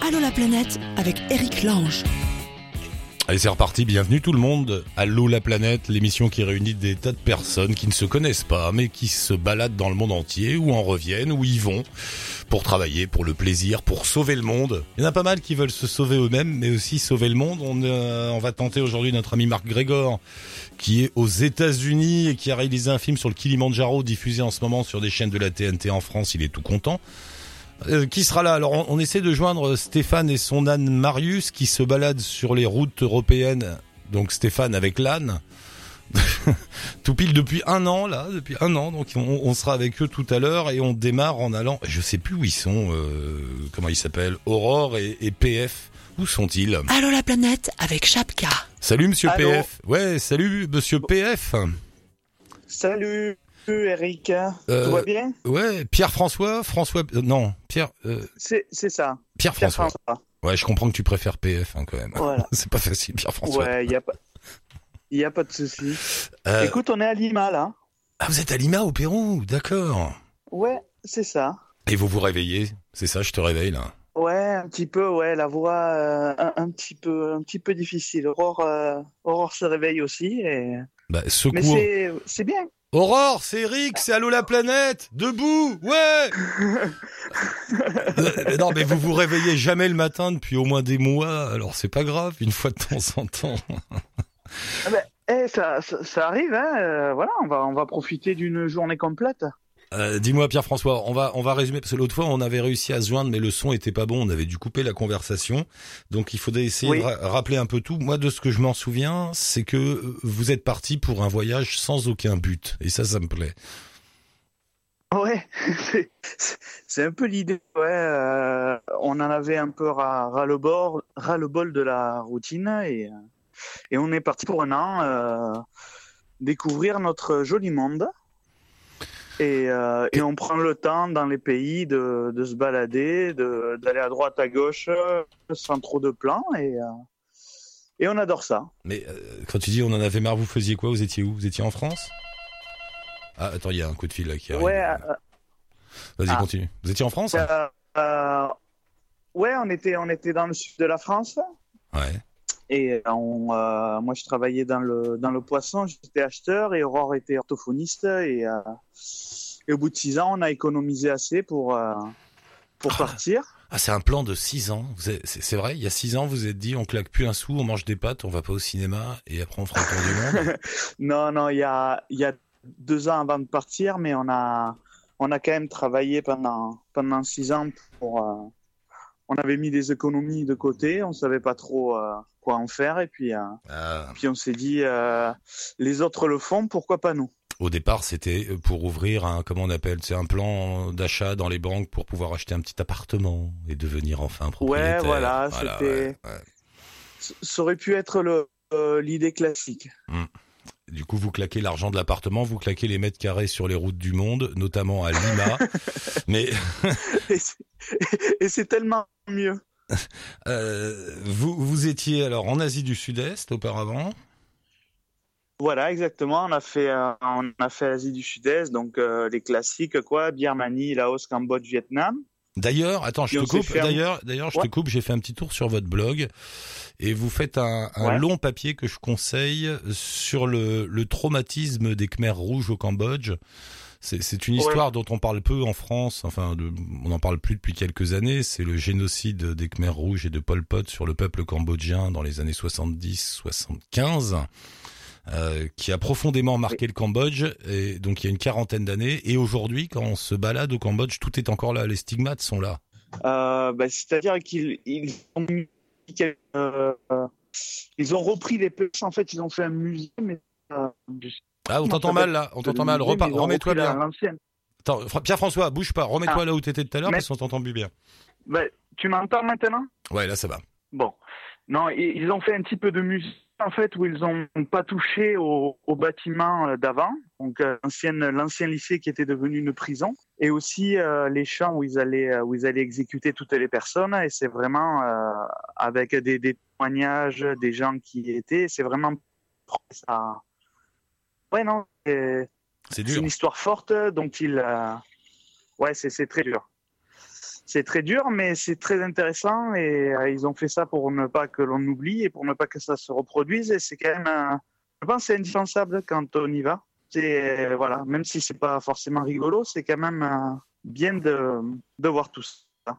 Allô la planète avec Eric Lange. Allez, c'est reparti. Bienvenue tout le monde. Allô la planète, l'émission qui réunit des tas de personnes qui ne se connaissent pas, mais qui se baladent dans le monde entier, ou en reviennent, ou y vont, pour travailler, pour le plaisir, pour sauver le monde. Il y en a pas mal qui veulent se sauver eux-mêmes, mais aussi sauver le monde. On, euh, va tenter aujourd'hui notre ami Marc Grégor, qui est aux États-Unis et qui a réalisé un film sur le Kilimanjaro, diffusé en ce moment sur des chaînes de la TNT en France. Il est tout content. Euh, qui sera là? Alors, on, on, essaie de joindre Stéphane et son âne Marius qui se baladent sur les routes européennes. Donc Stéphane avec l'âne. tout pile depuis un an là, depuis un an. Donc on, on sera avec eux tout à l'heure et on démarre en allant. Je sais plus où ils sont. Euh, comment ils s'appellent Aurore et, et, PF. Où sont-ils? Allô la planète avec Chapka. Salut Monsieur Allô. PF. Ouais, salut Monsieur PF. Salut Eric, Euh, tout va bien? Ouais, Pierre François, François. euh, non, Pierre. euh, C'est ça. Pierre Pierre François. Ouais, je comprends que tu préfères PF hein, quand même. Voilà. C'est pas facile, Pierre François. Ouais, il y a pas y a pas de souci. Euh, Écoute, on est à Lima là. Ah, vous êtes à Lima au Pérou, d'accord. Ouais, c'est ça. Et vous vous réveillez, c'est ça, je te réveille là. Ouais, un petit peu, ouais, la voix euh, un, un petit peu un petit peu difficile. Aurore euh, Aurore se réveille aussi et Bah, mais secours. c'est c'est bien. Aurore, c'est Eric, c'est Allô la planète, debout, ouais. Euh, non, mais vous vous réveillez jamais le matin depuis au moins des mois, alors c'est pas grave, une fois de temps en temps. Ah ben, eh, ça, ça ça arrive hein. euh, voilà, on va on va profiter d'une journée complète. Euh, Dis-moi Pierre-François, on va on va résumer parce que l'autre fois on avait réussi à se joindre mais le son était pas bon, on avait dû couper la conversation. Donc il faudrait essayer Oui. de ra- rappeler un peu tout. Moi de ce que je m'en souviens, c'est que euh, vous êtes parti pour un voyage sans aucun but et ça ça me plaît. Ouais, c'est un peu l'idée. Ouais, euh, on en avait un peu ras, ras le bord, ras le bol de la routine et euh, et on est parti pour un an euh, découvrir notre joli monde. Et, euh, et on prend le temps dans les pays de, de se balader, de- d'aller à droite, à gauche, sans trop de plans. Et, euh, et on adore ça. Mais euh, quand tu dis on en avait marre, vous faisiez quoi? Vous étiez où? Vous étiez en France? Ah attends, il y a un coup de fil là qui arrive. Ouais, Vas-y ah. continue. Vous étiez en France? Ouais, on était, on était dans le sud de la France. Ouais. Et on, euh, moi, je travaillais dans le, dans le poisson, j'étais acheteur et Aurore était orthophoniste. Et, euh, et au bout de six ans, on a économisé assez pour, euh, pour Ah. partir. Ah c'est un plan de six ans. C'est vrai, il y a six ans vous vous êtes dit on claque plus un sou, on mange des pâtes, on va pas au cinéma et après on fera le tour du monde. Non, non, il y a, il y a deux ans avant de partir, mais on a, on a quand même travaillé pendant, pendant six ans pour. On avait mis des économies de côté, on savait pas trop euh, quoi en faire, et puis, euh, Ah. puis on s'est dit, euh, les autres le font, pourquoi pas nous? Au départ, c'était pour ouvrir un, comment on appelle, c'est un plan d'achat dans les banques pour pouvoir acheter un petit appartement et devenir enfin propriétaire. voilà, c'était- ouais, ouais. C- Ça aurait pu être l'idée classique. Du coup, vous claquez l'argent de l'appartement, vous claquez les mètres carrés sur les routes du monde, notamment à Lima. Mais Et c'est- tellement mieux. euh, vous, vous étiez alors en Asie du Sud-Est auparavant. Voilà, exactement. On a fait, euh, on a fait Asie du Sud-Est, donc euh, les classiques, quoi, Birmanie, Laos, Cambodge, Vietnam. D'ailleurs, attends, je te coupe. D'ailleurs, d'ailleurs, je te coupe. J'ai fait un petit tour sur votre blog et vous faites un, un Ouais. long papier que je conseille sur le, le traumatisme des Khmers rouges au Cambodge. C'est, une Ouais. histoire dont on parle peu en France. Enfin, de- on n'en parle plus depuis quelques années. C'est le génocide des Khmers rouges et de Pol Pot sur le peuple cambodgien dans les années 70-75. Euh, qui a profondément marqué le Cambodge, et donc il y a une quarantaine d'années. Et aujourd'hui, quand on se balade au Cambodge, tout est encore là. Les stigmates sont là. Euh, bah, c'est-à-dire qu'ils ils ont, euh, ils ont repris les peuples. En fait, ils ont fait un musée, mais Ah, on t'entend mal là, on t'entend mal. remets-toi bien. Pierre-François, bouge pas, remets-toi Ah. là où t'étais tout à l'heure Mais- parce qu'on t'entend plus bien. Bah, tu m'entends maintenant? Ouais, là ça va. Bon. Non, ils ont fait un petit peu de musée en fait où ils ont pas touché au, au bâtiment euh, d'avant, donc euh, l'ancien lycée qui était devenu une prison, et aussi euh, les champs où ils allaient où ils allaient exécuter toutes les personnes. Et c'est vraiment euh, avec des, des témoignages des gens qui y étaient. C'est vraiment ça. Ouais non, c'est une histoire forte, donc il. euh, Ouais, c'est très dur. C'est très dur, mais c'est très intéressant et euh, ils ont fait ça pour ne pas que l'on oublie et pour ne pas que ça se reproduise. Et c'est quand même, je pense, c'est indispensable quand on y va. C'est euh, voilà, même si c'est pas forcément rigolo, c'est quand même euh, bien de, de voir tout ça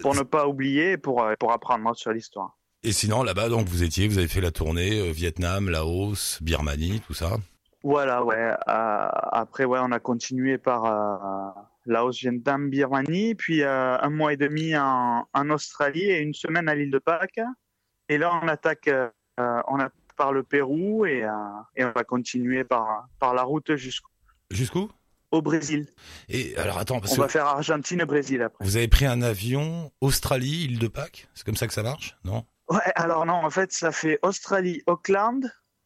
pour ne pas oublier et pour, pour apprendre sur l'histoire. Et sinon, là-bas, donc, vous étiez, vous avez fait la tournée Vietnam, Laos, Birmanie, tout ça. Voilà, ouais. après, ouais, on a continué par Laos, Vietnam, Birmanie, puis euh, un mois et demi en, en Australie et une semaine à l'île de Pâques. Et là, on attaque, euh, on attaque par le Pérou et, euh, et on va continuer par, par la route jusqu'au Jusqu'où? Brésil. Et alors, attends, parce On que va faire Argentine-Brésil après. vous avez pris un avion Australie, île de Pâques? C'est comme ça que ça marche? Non? Ouais, alors non, en fait, ça fait Australie, Auckland,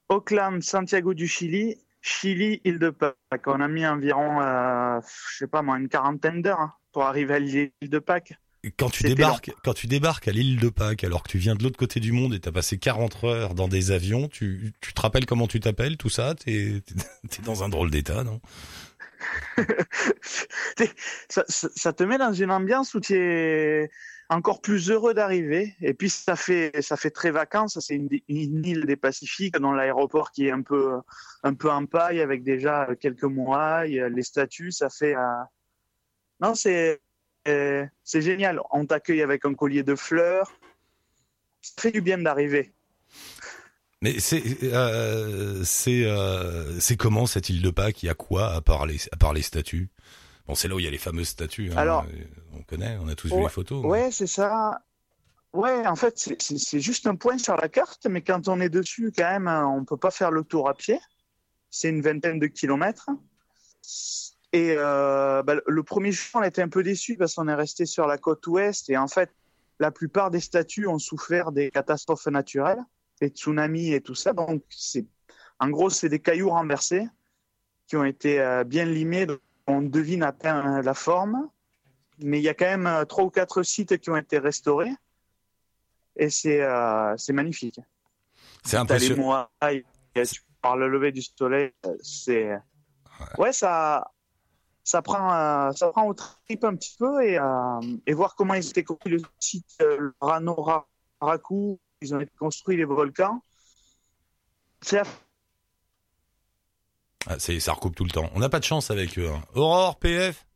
Auckland, Santiago du Chili, Chili, île de Pâques. On a mis environ, euh, je sais pas moi, une quarantaine d'heures hein, pour arriver à l'île de Pâques. Quand tu débarques, quand tu débarques à l'île de Pâques, alors que tu viens de l'autre côté du monde et t'as passé 40 heures dans des avions, tu, tu te rappelles comment tu t'appelles, tout ça? T'es t'es dans un drôle d'état, non? Ça, ça, ça te met dans une ambiance où tu es encore plus heureux d'arriver. Et puis ça fait, ça fait très vacances. C'est une, île des Pacifiques, dans l'aéroport qui est un peu, un peu en paille avec déjà quelques a les statues, ça fait. euh, Non, c'est, euh, c'est génial. On t'accueille avec un collier de fleurs. Ça fait du bien d'arriver. Mais c'est c'est euh, c'est comment cette île de Pâques? Il y a quoi à part les à part les statues? Bon, c'est là où il y a les fameuses statues. hein, Alors- euh, on connaît, on a tous vu les photos. Ouais, c'est ça. Ouais, en fait, c'est- juste un point sur la carte, mais quand on est dessus, quand même, euh, on peut pas faire le tour à pied. C'est une vingtaine de kilomètres. Et euh, bah, le premier jour, on était un peu déçus parce qu'on est resté sur la côte ouest et en fait, la plupart des statues ont souffert des catastrophes naturelles, des tsunamis et tout ça. Donc, c'est en gros, c'est des cailloux renversés qui ont été euh, bien limés. Donc, on devine à peine la forme mais il y a quand même euh, trois ou quatre sites qui ont été restaurés et c'est euh, magnifique. C'est les impressionnant. moailles, par le lever du soleil, euh, c'est ouais ça ça prend euh, ça prend au trip un petit peu et euh, et voir comment ils étaient construits le site le Rano Ra- Raku, ils ont été construits les volcans. C'est Ah, ça recoupe tout le temps. On n'a pas de chance avec eux. hein. Aurore, PF.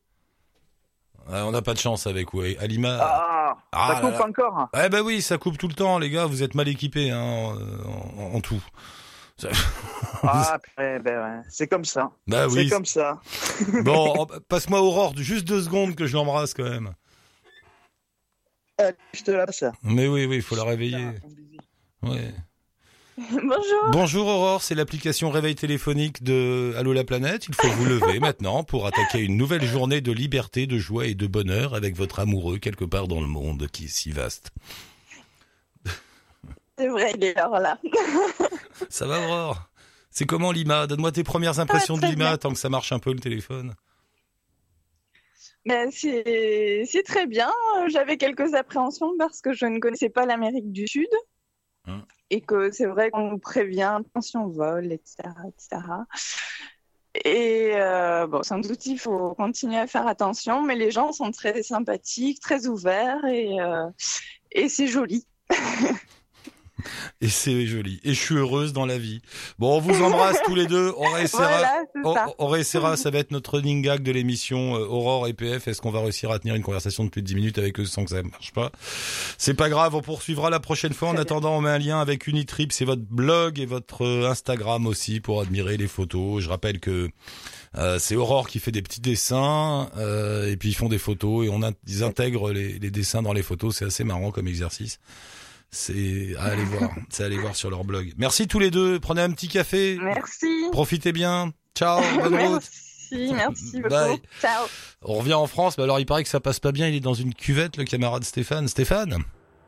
Ouais, on n'a pas de chance avec eux. Alima. ah, Ah ça là coupe là. encore. Eh ben oui, ça coupe tout le temps, les gars. Vous êtes mal équipés hein, en, en- en tout. Ah, ben ouais, c'est comme ça. bah C'est oui. comme ça. Bon, passe-moi Aurore, juste deux secondes que je l'embrasse quand même. Allez, je te la passe. Mais oui, oui, il faut la réveiller. Ouais. Bonjour. Bonjour Aurore, c'est l'application réveil téléphonique de Allô la planète. Il faut vous lever maintenant pour attaquer une nouvelle journée de liberté, de joie et de bonheur avec votre amoureux quelque part dans le monde qui est si vaste. C'est vrai, il est l'heure là. Ça va Aurore? C'est comment Lima? Donne-moi tes premières impressions de Lima bien. tant que ça marche un peu le téléphone. Ben, c'est très bien. J'avais quelques appréhensions parce que je ne connaissais pas l'Amérique du Sud. Hum. Et que c'est vrai qu'on nous prévient, attention vol, etc. etc. Et euh, bon, sans doute, il faut continuer à faire attention, mais les gens sont très sympathiques, très ouverts et, euh, et c'est joli. Et c'est joli. Et je suis heureuse dans la vie. Bon, on vous embrasse tous les deux. On réessayera. Voilà, ça. ça va être notre running gag de l'émission euh, Aurore et PF. Est-ce qu'on va réussir à tenir une conversation de plus de 10 minutes avec eux sans que ça marche pas? C'est pas grave, on poursuivra la prochaine fois. En attendant, on met un lien avec Unitrip, c'est votre blog et votre euh, Instagram aussi pour admirer les photos. Je rappelle que euh, c'est Aurore qui fait des petits dessins euh, et puis ils font des photos et on a, ils intègrent les, les dessins dans les photos. C'est assez marrant comme exercice. C'est à aller voir, c'est à aller voir sur leur blog. Merci tous les deux. Prenez un petit café. Merci. Profitez bien. Ciao, bonne route. Merci, merci beaucoup. Bye. Ciao. On revient en France, mais alors il paraît que ça passe pas bien, il est dans une cuvette, le camarade Stéphane. Stéphane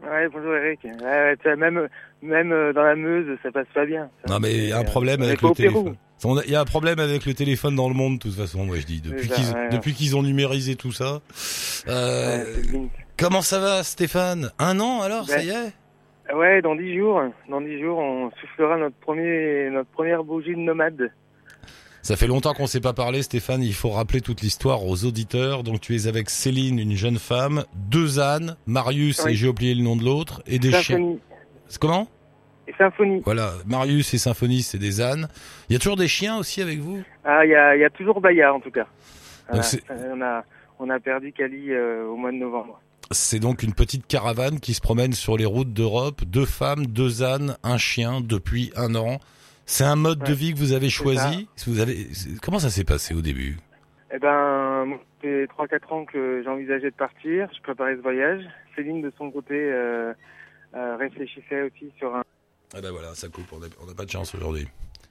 Ouais, bonjour Eric. Ouais, ouais, même, même euh, dans la Meuse, ça passe pas bien. Non mais il y a un problème On est avec le téléphone. Il y a un problème avec le téléphone dans le monde, de toute façon, moi je dis. Depuis ça, qu'ils ouais. depuis qu'ils ont numérisé tout ça. Euh, comment ça va, Stéphane? Un an alors, ça Ben, y est? Ouais, dans dix jours, dans dix jours, on soufflera notre premier, notre première bougie de nomade. Ça fait longtemps qu'on s'est pas parlé, Stéphane. Il faut rappeler toute l'histoire aux auditeurs. Donc, tu es avec Céline, une jeune femme, deux ânes, Marius, Oui. et j'ai oublié le nom de l'autre, et des chiens. C'est Comment? Et Symphonie. Voilà, Marius et Symphonie, c'est des ânes. Il y a toujours des chiens aussi avec vous? Ah, il y a, y a toujours Bayard en tout cas. Donc c'est- on a on a perdu Cali euh, au mois de novembre. C'est donc une petite caravane qui se promène sur les routes d'Europe. Deux femmes, deux ânes, un chien depuis un an. C'est un mode de vie que vous avez c'est choisi. Vous avez c'est- comment ça s'est passé au début Eh ben, fait 3-4 ans que j'envisageais de partir. Je préparais ce voyage. Céline, de son côté, euh, euh, réfléchissait aussi sur un. Ah ben voilà, ça coupe. On n'a pas de chance aujourd'hui.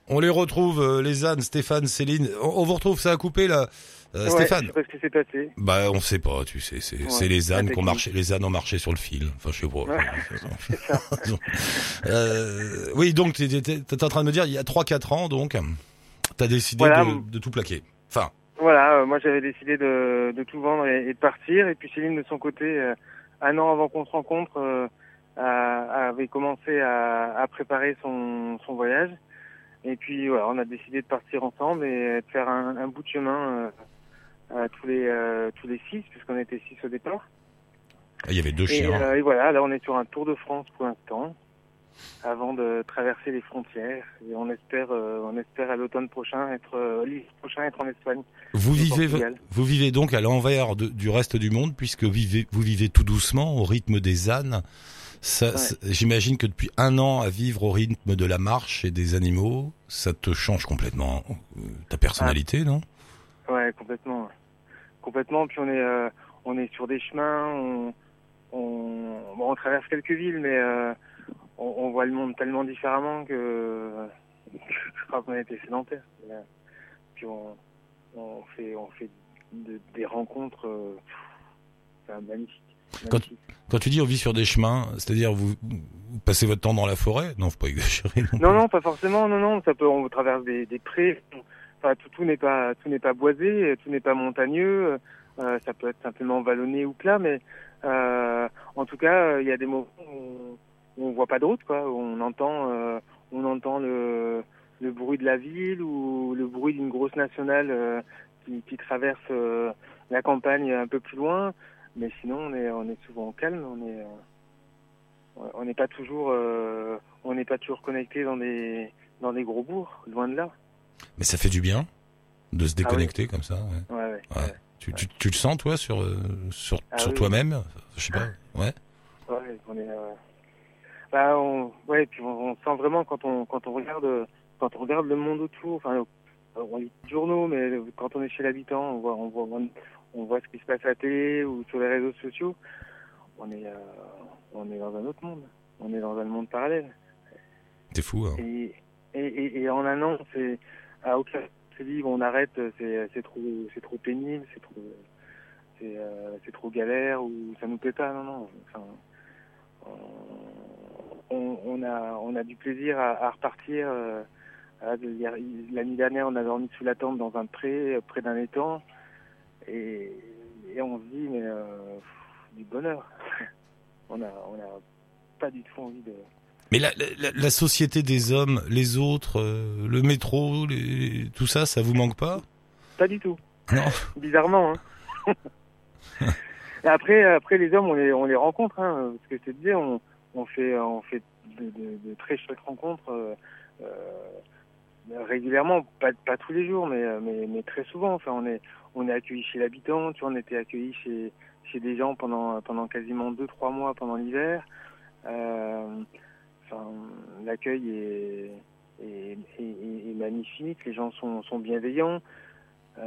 On les retrouve, euh, les ânes, Stéphane, Céline. On, on vous retrouve, ça a coupé là, Euh, Ouais, Stéphane. Je sais pas ce qui s'est passé. Bah on sait pas, tu sais, c'est Ouais, les ânes la qui ont technique. marché, les ânes ont marché sur le fil. Enfin je sais pas. Ouais, c'est ça. Euh, oui, donc tu étais en train de me dire, il y a 3-4 ans, donc, t'as décidé Voilà. de, de tout plaquer. Enfin, Voilà, euh, moi j'avais décidé de, de tout vendre et, et de partir. Et puis Céline, de son côté, un an avant qu'on se rencontre, avait commencé à, à préparer son, son voyage. Et puis voilà, on a décidé de partir ensemble et de faire un, un bout de chemin euh, tous les euh, tous les six, puisqu'on était six au départ. il y avait deux chiens. euh, et voilà, là on est sur un Tour de France pour l'instant, avant de traverser les frontières. Et on espère, euh, on espère à l'automne prochain être, euh, prochain être en Espagne. Vous vivez, vous vivez donc à l'envers du reste du monde puisque vous vivez, vous vivez tout doucement au rythme des ânes. Ouais. J'imagine que depuis un an à vivre au rythme de la marche et des animaux, ça te change complètement euh, ta personnalité, non? Ouais, complètement. ouais. Complètement. Puis on est, euh, on est sur des chemins, on, on, bon, on traverse quelques villes, mais euh, on, on voit le monde tellement différemment que, je crois qu'on a été sédentaire. Puis on, on fait, on fait de- des rencontres euh, enfin, magnifiques. Quand-. Quand tu dis on vit sur des chemins, c'est-à-dire vous, vous passez votre temps dans la forêt? Non, faut pas exagérer. Non, non, pas forcément. Non, non, ça peut. On traverse des, des prés. Tout, n'est pas, boisé, tout n'est pas montagneux. Euh, ça peut être simplement vallonné ou plat, mais euh, en tout cas, il y a des moments où, on voit pas de route, on entend, euh, le, bruit de la ville ou le bruit d'une grosse nationale euh, qui, traverse euh, la campagne un peu plus loin. Mais sinon, on est, souvent au calme. On est, euh, on n'est pas toujours, euh, connecté dans des gros bourgs, loin de là. Mais ça fait du bien de se déconnecter comme ça. ouais. Ouais, ouais. Ouais. ouais. Tu, tu, tu le sens toi sur euh, sur, Ah sur oui. toi-même? Je sais pas. Ouais. Ouais, on est, euh, bah, on, ouais, puis on, on sent vraiment quand on, quand on regarde, quand on regarde le monde autour. Enfin, on lit les journaux, mais quand on est chez l'habitant, on voit, on voit, on, voit ce qui se passe à la télé ou sur les réseaux sociaux. On est, euh, on est dans un autre monde. On est dans un monde parallèle. T'es fou. Hein. Et, et, et, et en un an, c'est à aucun se dit on arrête, c'est trop c'est trop pénible, c'est trop c'est euh, trop galère ou ça nous plaît pas. Non non. On, on a on a du plaisir à, repartir. euh, L'année dernière, on a dormi sous la tente dans un pré près d'un étang et, on se dit mais euh, du bonheur. on a on a pas du tout envie de Mais la, la, la société des hommes, les autres, euh, le métro, les, tout ça, ça vous manque pas? Pas du tout. Non. bizarrement. Hein. Après, après les hommes, on les, on les rencontre. Hein, ce que je te disais, on, on fait, on fait de, de, de très chouettes rencontres euh, euh, régulièrement, pas, pas tous les jours, mais, mais, mais très souvent. Enfin, on est, on est accueilli chez l'habitant. Tu vois, on était accueilli chez, chez des gens pendant, pendant quasiment deux, trois mois pendant l'hiver. Euh, l'accueil est, est, est, est magnifique. Les gens sont, sont bienveillants. Euh,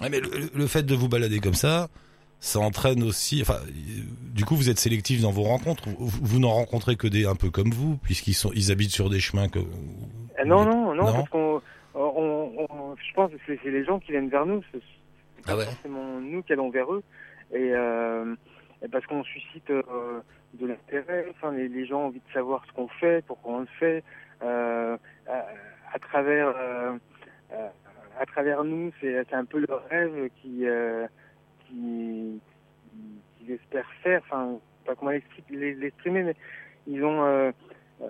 Ouais, mais le, le fait de vous balader comme ça, ça entraîne aussi. Enfin, du coup, vous êtes sélectif dans vos rencontres. Vous, vous n'en rencontrez que des un peu comme vous, puisqu'ils sont, ils habitent sur des chemins que. Euh, non, non, non, Non parce qu'on, on, on- je pense que c'est les gens qui viennent vers nous, c'est Ah ouais. forcément nous qui allons vers eux, et, euh, et parce qu'on suscite euh, de l'intérêt, les, gens ont envie de savoir ce qu'on fait, pourquoi on le fait, euh, à, à travers, euh, euh, à travers nous, c'est un peu leur rêve qui, euh, qui, qui, qu'ils espèrent faire, enfin, pas comment l'exprimer, mais ils ont, euh, euh,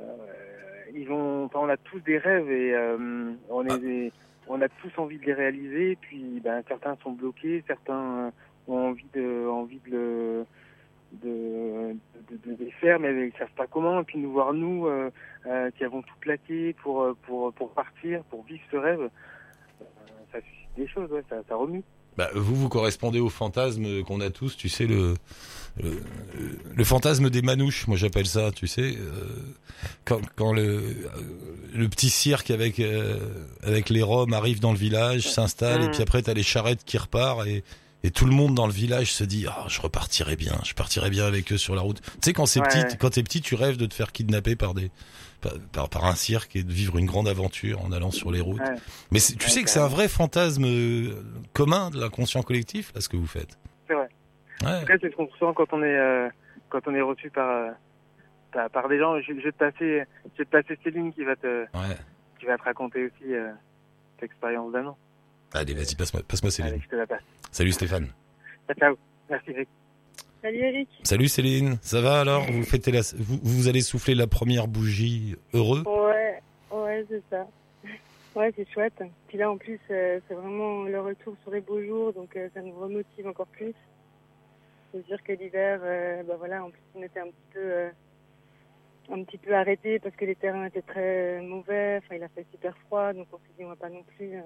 ils ont, enfin, on a tous des rêves et euh, on a tous envie de les réaliser, puis ben, certains sont bloqués, certains ont envie de, envie de le, de, de, les faire, mais ils savent pas comment. Et puis nous voir nous euh, euh, qui avons tout plaqué pour pour pour partir, pour vivre ce rêve, euh, ça suscite des choses, ouais, ça, ça remue. Bah, vous, vous correspondez au fantasme qu'on a tous, tu sais, le, le, le fantasme des manouches, moi j'appelle ça, tu sais, euh, quand, quand le, euh, le petit cirque avec, euh, avec les Roms arrive dans le village, s'installe, et puis après t'as les charrettes qui repartent, et, et tout le monde dans le village se dit, ah, je repartirai bien, je partirai bien avec eux sur la route. Tu sais, quand c'est Ouais, petit, ouais. quand t'es petit, tu rêves de te faire kidnapper par des, par, un cirque et de vivre une grande aventure en allant sur les routes. Ouais. Mais tu Ouais, sais que c'est un vrai fantasme euh, commun de l'inconscient collectif, là, ce que vous faites. C'est vrai. En Ouais. tout cas, c'est ce qu'on ressent quand on est euh, quand on est reçu par euh, par, par des gens. Je, je vais te passer, je vais te passer Céline qui va te qui va te raconter aussi euh, cette expérience d'un an. Allez, vas-y, passe-moi, passe-moi Céline. Allez, je te la passe. Salut Stéphane. Ciao, ciao. Merci Eric. Salut Eric. Salut Céline. Ça va alors? Vous fêtez la, vous, vous allez souffler la première bougie heureux? Ouais, ouais, c'est ça. Ouais, c'est chouette. Puis là, en plus, euh, c'est vraiment le retour sur les beaux jours, donc euh, ça nous remotive encore plus. C'est sûr que l'hiver, euh, bah voilà, en plus on était un petit peu, euh, un petit peu arrêté parce que les terrains étaient très mauvais. Enfin, il a fait super froid, donc on s'est dit on va pas non plus, euh,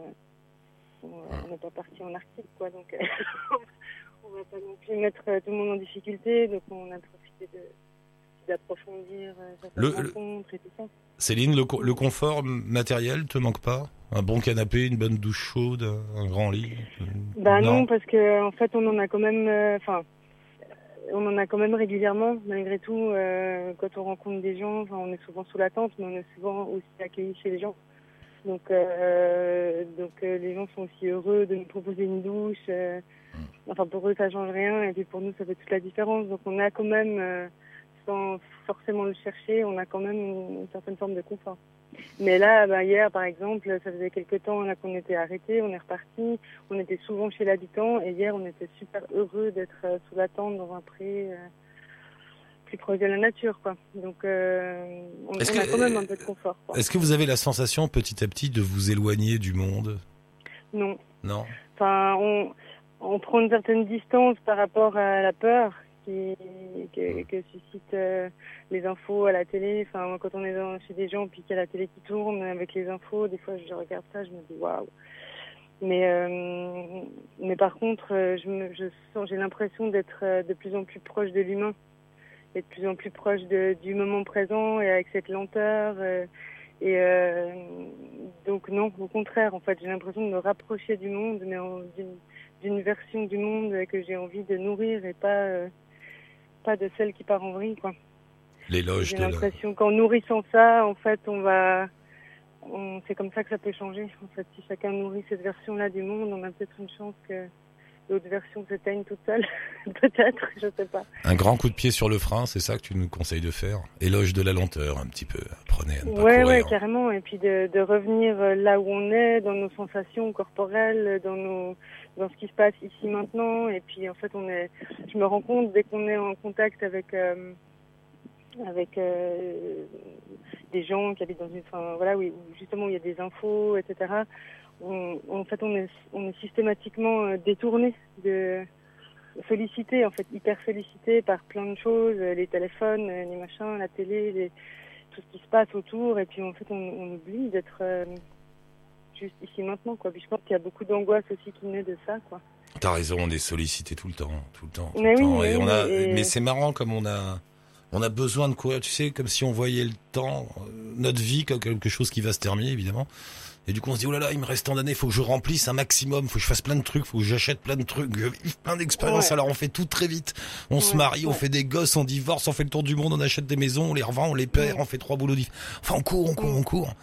on on n'est pas parti en Arctique, quoi. Donc euh, on va pas non plus mettre euh, tout le monde en difficulté, donc on a profité de d'approfondir euh, Le- rencontres et tout ça. Céline, le, co- le confort matériel te manque pas? Un bon canapé, une bonne douche chaude, un grand lit? Bah non, parce que en fait on en a quand même, euh, enfin, on en a quand même régulièrement malgré tout. euh, quand on rencontre des gens, on est souvent sous la tente, mais on est souvent aussi accueillis chez les gens. Donc, euh, donc euh, les gens sont aussi heureux de nous proposer une douche. euh, enfin pour eux ça change rien et puis pour nous ça fait toute la différence. Donc on a quand même, sans forcément le chercher, on a quand même une, une certaine forme de confort. Mais là, bah, hier, par exemple, ça faisait quelques temps qu'on était arrêté, on est reparti. On était souvent chez l'habitant et hier, on était super heureux d'être sous la tente dans un pré plus proche de la nature, quoi. Donc, euh, on, a quand même un peu de confort. Est-ce que vous avez la sensation petit à petit de vous éloigner du monde? Non, Non? Enfin, on, on prend une certaine distance par rapport à la peur qui, que, que suscitent euh, les infos à la télé. Enfin, quand on est dans, chez des gens puis qu'il y a la télé qui tourne avec les infos, des fois je regarde ça, je me dis waouh. Mais euh, mais par contre, euh, je j'ai l'impression d'être euh, de plus en plus proche de l'humain, et de plus en plus proche de, du moment présent et avec cette lenteur. euh, et euh, donc non, au contraire, en fait, j'ai l'impression de me rapprocher du monde, mais d'une version du monde que j'ai envie de nourrir et pas euh, pas de celle qui part en vrille, quoi. L'éloge J'ai l'impression qu'en nourrissant ça, en fait, on va, c'est comme ça que ça peut changer. En fait, si chacun nourrit cette version-là du monde, on a peut-être une chance que l'autre version s'éteigne toute seule. peut-être, je sais pas. Un grand coup de pied sur le frein, c'est ça que tu nous conseilles de faire? Éloge de la lenteur, un petit peu. Apprenez à ne pas Ouais, courir. ouais, carrément. Et puis de, de revenir euh, là où on est, dans nos sensations corporelles, dans nos, dans ce qui se passe ici maintenant. Et puis en fait, on est, je me rends compte dès qu'on est en contact avec, euh, avec euh, des gens qui habitent dans une, enfin voilà, où justement où il y a des infos, etc. On, en fait, on est, on est systématiquement euh, détourné de sollicité, en fait, hyper sollicité par plein de choses, euh, les téléphones, euh, les machins, la télé, les, tout ce qui se passe autour, et puis en fait, on, on oublie d'être euh, juste ici maintenant, quoi. Puis je pense qu'il y a beaucoup d'angoisse aussi qui naît de ça, quoi. T'as raison, on est sollicité tout le temps, tout le temps. tout Mais le oui, temps. mais et oui, on a, et- mais c'est marrant comme on a, on a besoin de courir. Tu sais, comme si on voyait le temps, notre vie comme quelque chose qui va se terminer, évidemment. Et du coup, on se dit, oh là là, il me reste tant d'années, faut que je remplisse un maximum, faut que je fasse plein de trucs, faut que j'achète plein de trucs, que je vive plein d'expériences. Ouais. Alors on fait tout très vite. On se Ouais, marie, on fait des gosses, on divorce, on fait le tour du monde, on achète des maisons, on les revend, on les perd, on fait trois boulots différents. Enfin, on court, on court, on court.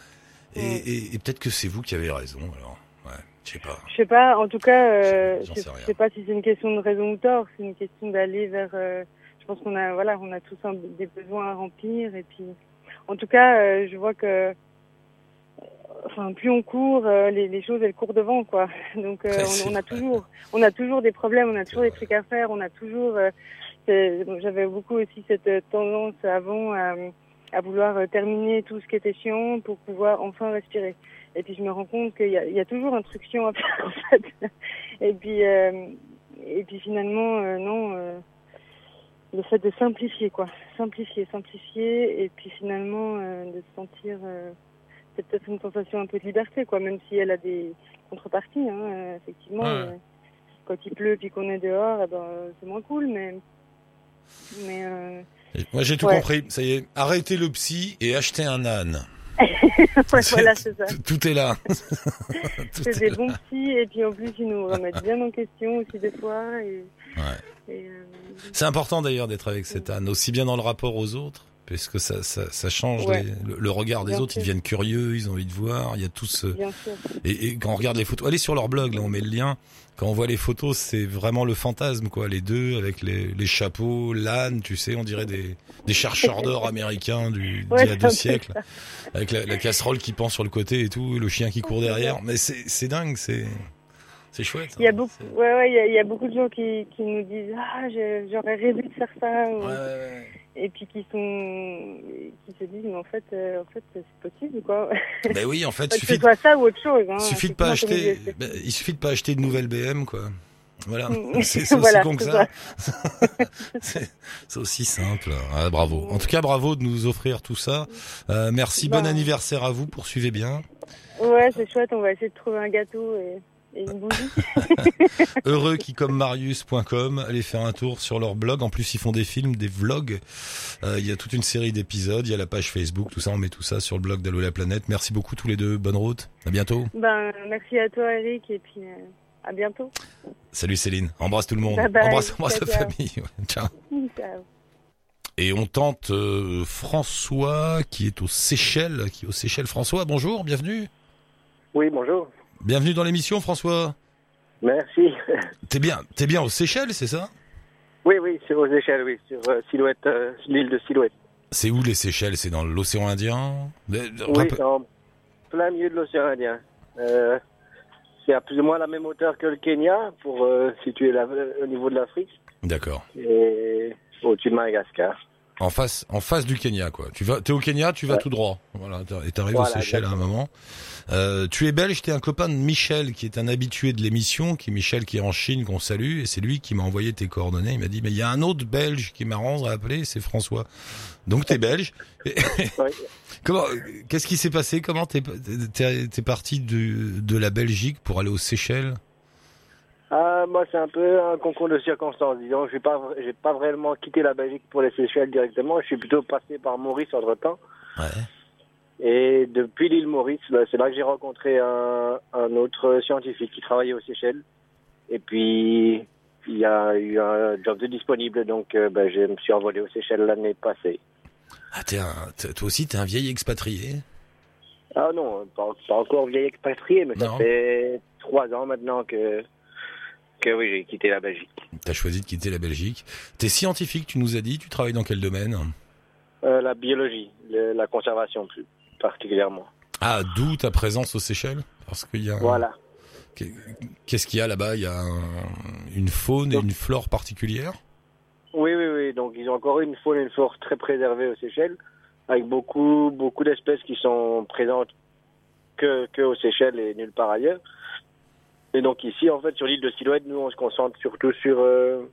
Et, Ouais. et- et peut-être que c'est vous qui avez raison, alors. Ouais, je sais pas. Je sais pas, en tout cas, euh, je sais pas si c'est une question de raison ou tort, c'est une question d'aller vers. euh, je pense qu'on a, voilà, on a tous un- des besoins à remplir, et puis, en tout cas, euh, je vois que, euh, enfin, plus on court, euh, les, les choses elles courent devant, quoi. Donc, euh, on, a toujours, on a toujours des problèmes, on a toujours des trucs à faire, on a toujours. euh, J'avais beaucoup aussi cette tendance avant à, à vouloir terminer tout ce qui était chiant pour pouvoir enfin respirer. Et puis je me rends compte qu'il y, a- il y a toujours instruction à faire en fait. Et puis, et puis finalement, non, le fait de simplifier quoi, simplifier, simplifier, et puis finalement euh, de se sentir, euh, c'est peut-être une sensation un peu de liberté quoi, même si elle a des contreparties, hein, euh, effectivement. Ouais. euh, quand il pleut puis qu'on est dehors, eh ben, euh, c'est moins cool, mais euh, Moi j'ai tout Ouais. compris. Ça y est, arrêtez le psy et achetez un âne. ouais, voilà, c'est ça. Tout- est là. C'est est des là. bons petits et puis en plus ils nous remettent bien en question aussi des fois. Et, Ouais. et, euh, C'est important d'ailleurs d'être avec cet âne, aussi bien dans le rapport aux autres, puisque ça, ça, ça change Ouais. les- le, le regard des Bien autres, ils deviennent curieux, ils ont envie de voir, il y a tout ce... Et, et quand on regarde les photos, allez sur leur blog, là on met le lien, quand on voit les photos, c'est vraiment le fantasme, quoi, les deux, avec les, les chapeaux, l'âne, tu sais, on dirait des, des chercheurs d'or américains du, Ouais, d'il y a deux siècles, avec la, la casserole qui pend sur le côté et tout, le chien qui court derrière, mais c'est c'est dingue, c'est... C'est chouette. Il y a hein. beaucoup, ouais, ouais, il y a, il y a beaucoup de gens qui, qui nous disent ah j'aurais rêvé de faire ça, ou- Ouais, et puis qui sont, qui se disent mais en fait, euh, en fait c'est possible quoi. Ben oui, en fait, que suffit de soit ça ou autre chose. Hein, Il suffit de pas acheter, il ben, il suffit de pas acheter de nouvelles BM, quoi. Voilà, c'est aussi Voilà, con que c'est ça. c'est c'est aussi simple. Ah, bravo. En tout cas, bravo de nous offrir tout ça. Euh, merci, bon Bah. anniversaire à vous. Poursuivez bien. Ouais, c'est chouette. On va essayer de trouver un gâteau et, et une bougie. Heureux qui comme Marius.com. Allez faire un tour sur leur blog. En plus, ils font des films, des vlogs. Euh, il y a toute une série d'épisodes. Il y a la page Facebook. Tout ça, on met tout ça sur le blog d'Allo la planète. Merci beaucoup tous les deux. Bonne route. À bientôt. ben merci à toi Eric et puis euh, à bientôt. Salut Céline. Embrasse tout le monde. Bye bye. Embrasse, embrasse la ciao. famille. Ouais, Ciao. Ciao. Et on tente euh, François qui est aux Seychelles, qui est aux Seychelles. François, bonjour, bienvenue. Oui, bonjour. Bienvenue dans l'émission, François. Merci. T'es bien, t'es bien aux Seychelles, c'est ça? Oui, oui, sur aux échelles, oui, sur euh, Silhouette, euh, l'île de Silhouette. C'est où les Seychelles? C'est dans l'océan Indien? Euh, Oui, c'est en plein milieu de l'océan Indien. Euh, c'est à plus ou moins la même hauteur que le Kenya, pour situer la, au niveau de l'Afrique, D'accord. et au-dessus de Madagascar. En face, en face du Kenya, quoi. Tu vas, t'es au Kenya, tu vas Ouais. tout droit. Voilà, et t'arrives Voilà, aux Seychelles à un moment. Euh, tu es belge, t'es un copain de Michel, qui est un habitué de l'émission, qui Michel qui est en Chine, qu'on salue, et c'est lui qui m'a envoyé tes coordonnées. Il m'a dit, mais il y a un autre belge qui m'a rendu à appeler, c'est François. Donc t'es belge. Comment, qu'est-ce qui s'est passé? Comment t'es, t'es, t'es parti de, de la Belgique pour aller aux Seychelles? Ah, moi, c'est un peu un concours de circonstances, disons. Je n'ai pas, j'ai pas vraiment quitté la Belgique pour les Seychelles directement. Je suis plutôt passé par Maurice entre-temps. Ouais. Et depuis l'île Maurice, là, c'est là que j'ai rencontré un, un autre scientifique qui travaillait aux Seychelles. Et puis, il y a eu un job de disponible, donc euh, ben, je me suis envolé aux Seychelles l'année passée. Ah, un, t'es- toi aussi, t'es un vieil expatrié? Ah non, pas, pas encore vieil expatrié, mais ça fait trois ans maintenant que, que oui, j'ai quitté la Belgique. T'as choisi de quitter la Belgique. T'es scientifique, tu nous as dit. Tu travailles dans quel domaine Euh, la biologie, le- la conservation plus particulièrement. Ah, d'où ta présence aux Seychelles Parce qu'il y a. Voilà. Qu'est- Qu'est-ce qu'il y a là-bas? Il y a un- une faune et une flore particulière? Oui, oui, oui. Donc, ils ont encore une faune et une flore très préservées aux Seychelles, avec beaucoup, beaucoup d'espèces qui sont présentes que, que aux Seychelles et nulle part ailleurs. Et donc, ici, en fait, sur l'île de Silhouette, nous, on se concentre surtout sur euh,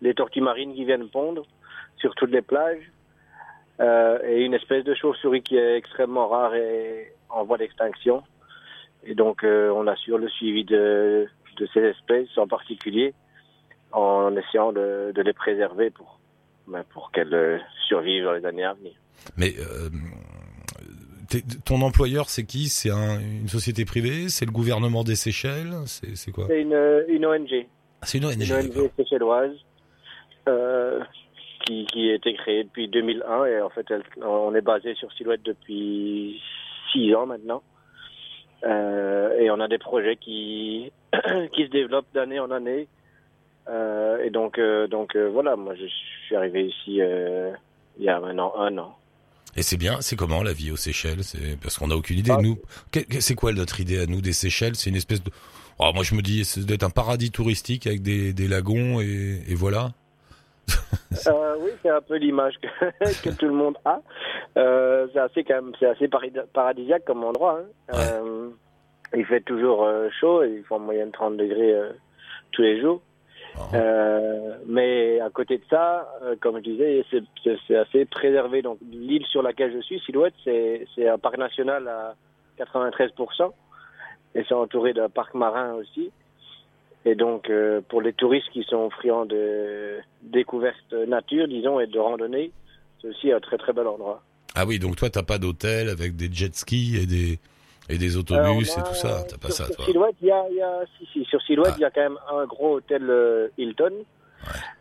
les tortues marines qui viennent pondre sur toutes les plages, euh, et une espèce de chauve-souris qui est extrêmement rare et en voie d'extinction. Et donc, euh, on assure le suivi de, ces espèces en particulier en essayant de, les préserver pour, ben, pour qu'elles survivent dans les années à venir. Mais ton employeur, c'est qui? C'est un- une société privée? C'est le gouvernement des Seychelles? C'est quoi? C'est une, une ONG, Ah, C'est une ONG. une. ONG séchelloise euh, qui, qui a été créée depuis 2001 et en fait elle- on est basé sur Silhouette depuis six ans maintenant. Euh, et on a des projets qui, qui se développent d'année en année. Euh, et donc, donc voilà, moi je suis arrivé ici il y a maintenant un an. Et c'est bien, c'est comment la vie aux Seychelles? C'est parce qu'on n'a aucune idée. Ah. Nous, c'est quoi notre idée à nous des Seychelles? C'est une espèce de. Oh, moi, je me dis, ça doit être un paradis touristique avec des, des lagons et, et voilà. Euh, oui, c'est un peu l'image que, que tout le monde a. Euh, c'est assez quand même, c'est assez paradisiaque comme endroit. hein. Ouais. Euh, il fait toujours chaud, il fait en moyenne 30 degrés tous les jours. Oh. Euh, mais à côté de ça, euh, comme je disais, c'est- assez préservé. Donc l'île sur laquelle je suis, Silhouette, c'est c'est un parc national à 93%, et c'est entouré d'un parc marin aussi. Et donc euh, pour les touristes qui sont friands de découverte nature, disons, et de randonnée, c'est aussi un très très bel endroit. Ah oui, donc toi, t'as pas d'hôtel avec des jet skis et des, et des autobus Euh, et tout ça. T'as pas sur, ça, sur toi. Silhouette, il y a, y a- si, si, sur Silhouette, Ah. il y a quand même un gros hôtel euh, Hilton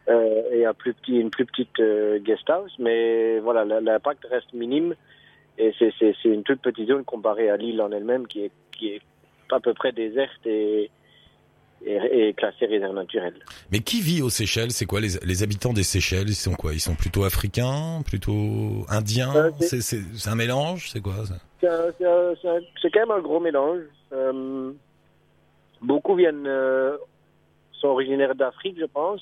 euh, et un plus petit, une plus petite euh, guest house, mais voilà, l'impact reste minime et c'est une toute petite zone comparée à l'île en elle-même qui est, qui est à peu près déserte et, et, et classée réserve naturelle. Mais qui vit aux Seychelles? C'est quoi les, les habitants des Seychelles? Ils sont quoi? Ils sont plutôt africains, plutôt indiens? C'est un mélange? C'est quoi ça? C'est quand même un gros mélange. Euh, beaucoup viennent, euh, sont originaires d'Afrique, je pense.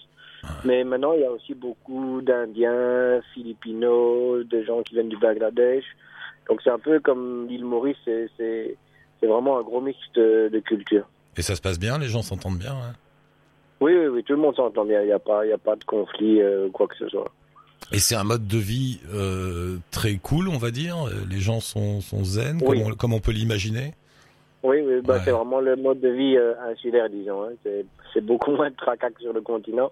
Mais maintenant, il y a aussi beaucoup d'Indiens, Philippinos, de gens qui viennent du Bangladesh. Donc c'est un peu comme l'île Maurice, c'est- vraiment un gros mix de, de cultures. Et ça se passe bien? Les gens s'entendent bien Oui, oui, oui, tout le monde s'entend bien. Il n'y a pas, y a pas de conflit euh, ou quoi que ce soit. Et c'est un mode de vie euh, très cool, on va dire. Les gens sont, sont zen, Oui. comme, on, comme on peut l'imaginer. Oui, oui bah, Ouais. c'est vraiment le mode de vie euh, insulaire, disons. Hein. C'est- beaucoup moins de tracas que sur le continent.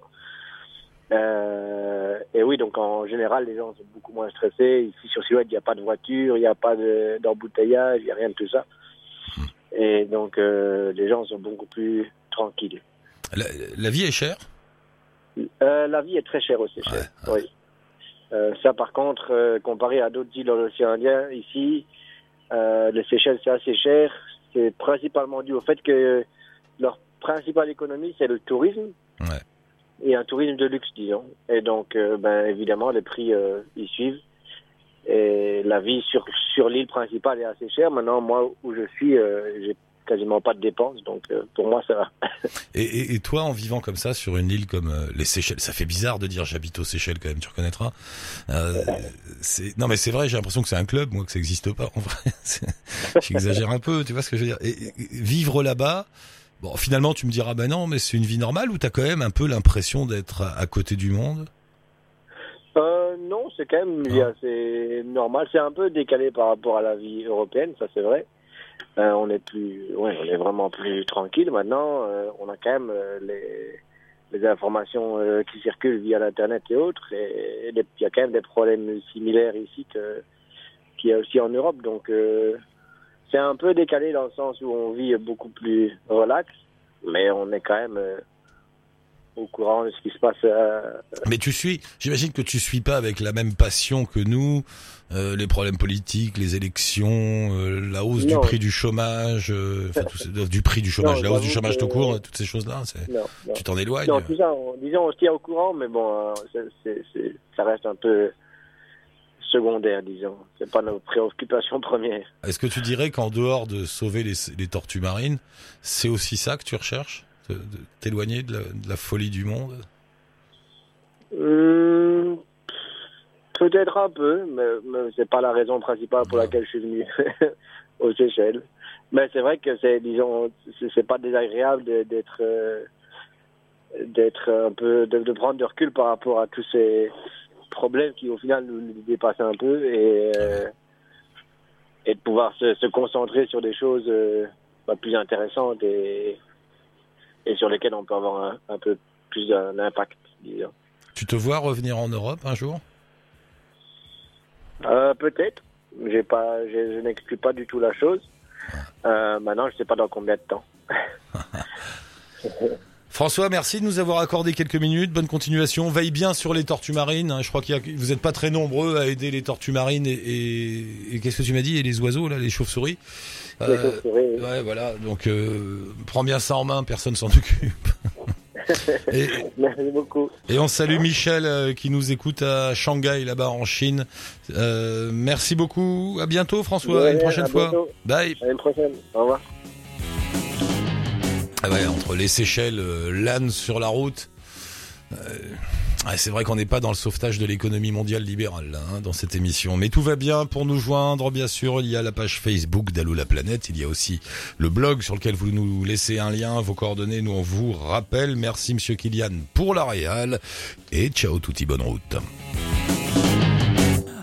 Euh, et oui, donc en général, les gens sont beaucoup moins stressés. Ici, sur Silhouette, il n'y a pas de voiture, il n'y a pas de- d'embouteillage, il n'y a rien de tout ça. Et donc, les gens sont beaucoup plus tranquilles. La, la vie est chère? La vie est très chère Seychelles. Oui. Euh, ça, par contre, euh, comparé à d'autres îles dans l'océan Indien, ici, euh, les Seychelles, c'est assez cher. C'est principalement dû au fait que leur principale économie, c'est le tourisme. Ouais. Et un tourisme de luxe, disons. Et donc, ben, évidemment, les prix y suivent. Et la vie sur, sur l'île principale est assez chère. Maintenant, moi, où je suis, j'ai quasiment pas de dépenses. Donc, euh, pour moi, ça va. Et, et, et toi, en vivant comme ça sur une île comme euh, les Seychelles, ça fait bizarre de dire j'habite aux Seychelles quand même, tu reconnaîtras. Euh, non mais c'est vrai, j'ai l'impression que c'est un club, moi que ça n'existe pas. En vrai, j'exagère un peu, tu vois ce que je veux dire. Et, et- vivre là-bas, bon, finalement tu me diras bah non, mais c'est une vie normale ou t'as quand même un peu l'impression d'être à, à côté du monde? Euh, non, c'est quand même vie assez normale. C'est un peu décalé par rapport à la vie européenne, ça c'est vrai. Euh, on est plus, ouais, on est vraiment plus tranquille maintenant. Euh, on a quand même euh, les, les informations qui circulent via l'internet et autres. Et il y a quand même des problèmes similaires ici que qu'il y a aussi en Europe. Donc c'est un peu décalé dans le sens où on vit beaucoup plus relax, mais on est quand même au courant de ce qui se passe. euh, Mais tu suis, j'imagine que tu suis pas avec la même passion que nous euh, les problèmes politiques, les élections, euh, la hausse du prix du chômage, enfin, tout du prix du chômage, Non, la hausse du chômage tout court, toutes ces choses-là. Tu t'en éloignes. Non, tout ça, on, disons, on se tient au courant, mais bon, ça reste un peu secondaire, disons. C'est pas notre préoccupation première. Est-ce que tu dirais qu'en dehors de sauver les, les tortues marines, c'est aussi ça que tu recherches? De, de t'éloigner de la, de la folie du monde Hum, Peut-être un peu, mais, mais c'est pas la raison principale pour laquelle je suis venu aux Seychelles. Mais c'est vrai que c'est, disons, c'est pas désagréable de- d'être, euh, d'être un peu, de, de prendre du recul par rapport à tous ces problèmes qui au final nous, nous dépassent un peu et, euh, et de pouvoir se, se concentrer sur des choses euh, bah, plus intéressantes et, et sur lesquelles on peut avoir un, un peu plus d'un impact, disons. Tu te vois revenir en Europe un jour? Euh, peut-être. J'ai pas, je, je n'exclus pas du tout la chose. Euh, maintenant, je sais pas dans combien de temps. François, merci de nous avoir accordé quelques minutes. Bonne continuation. Veille bien sur les tortues marines. hein. Je crois a, vous n'êtes pas très nombreux à aider les tortues marines et, et- et qu'est-ce que tu m'as dit? Et les oiseaux là, les chauves-souris? Les Euh, chauves-souris, oui. ouais, voilà. Donc, euh, prends bien ça en main. Personne s'en occupe. et, Merci beaucoup. Et on salue Michel euh, qui nous écoute à Shanghai là-bas en Chine. Euh, merci beaucoup. À bientôt François. À une prochaine à fois. bientôt. Bye. À une prochaine. Au revoir. Ah ouais, entre les Seychelles, euh, l'âne sur la route. euh, c'est vrai qu'on n'est pas dans le sauvetage de l'économie mondiale libérale là, hein, dans cette émission, mais tout va bien pour nous joindre. Bien sûr, il y a la page Facebook d'Allo la planète, il y a aussi le blog sur lequel vous nous laissez un lien, vos coordonnées, nous on vous rappelle. Merci Monsieur Kylian pour la réal et ciao touti bonne route.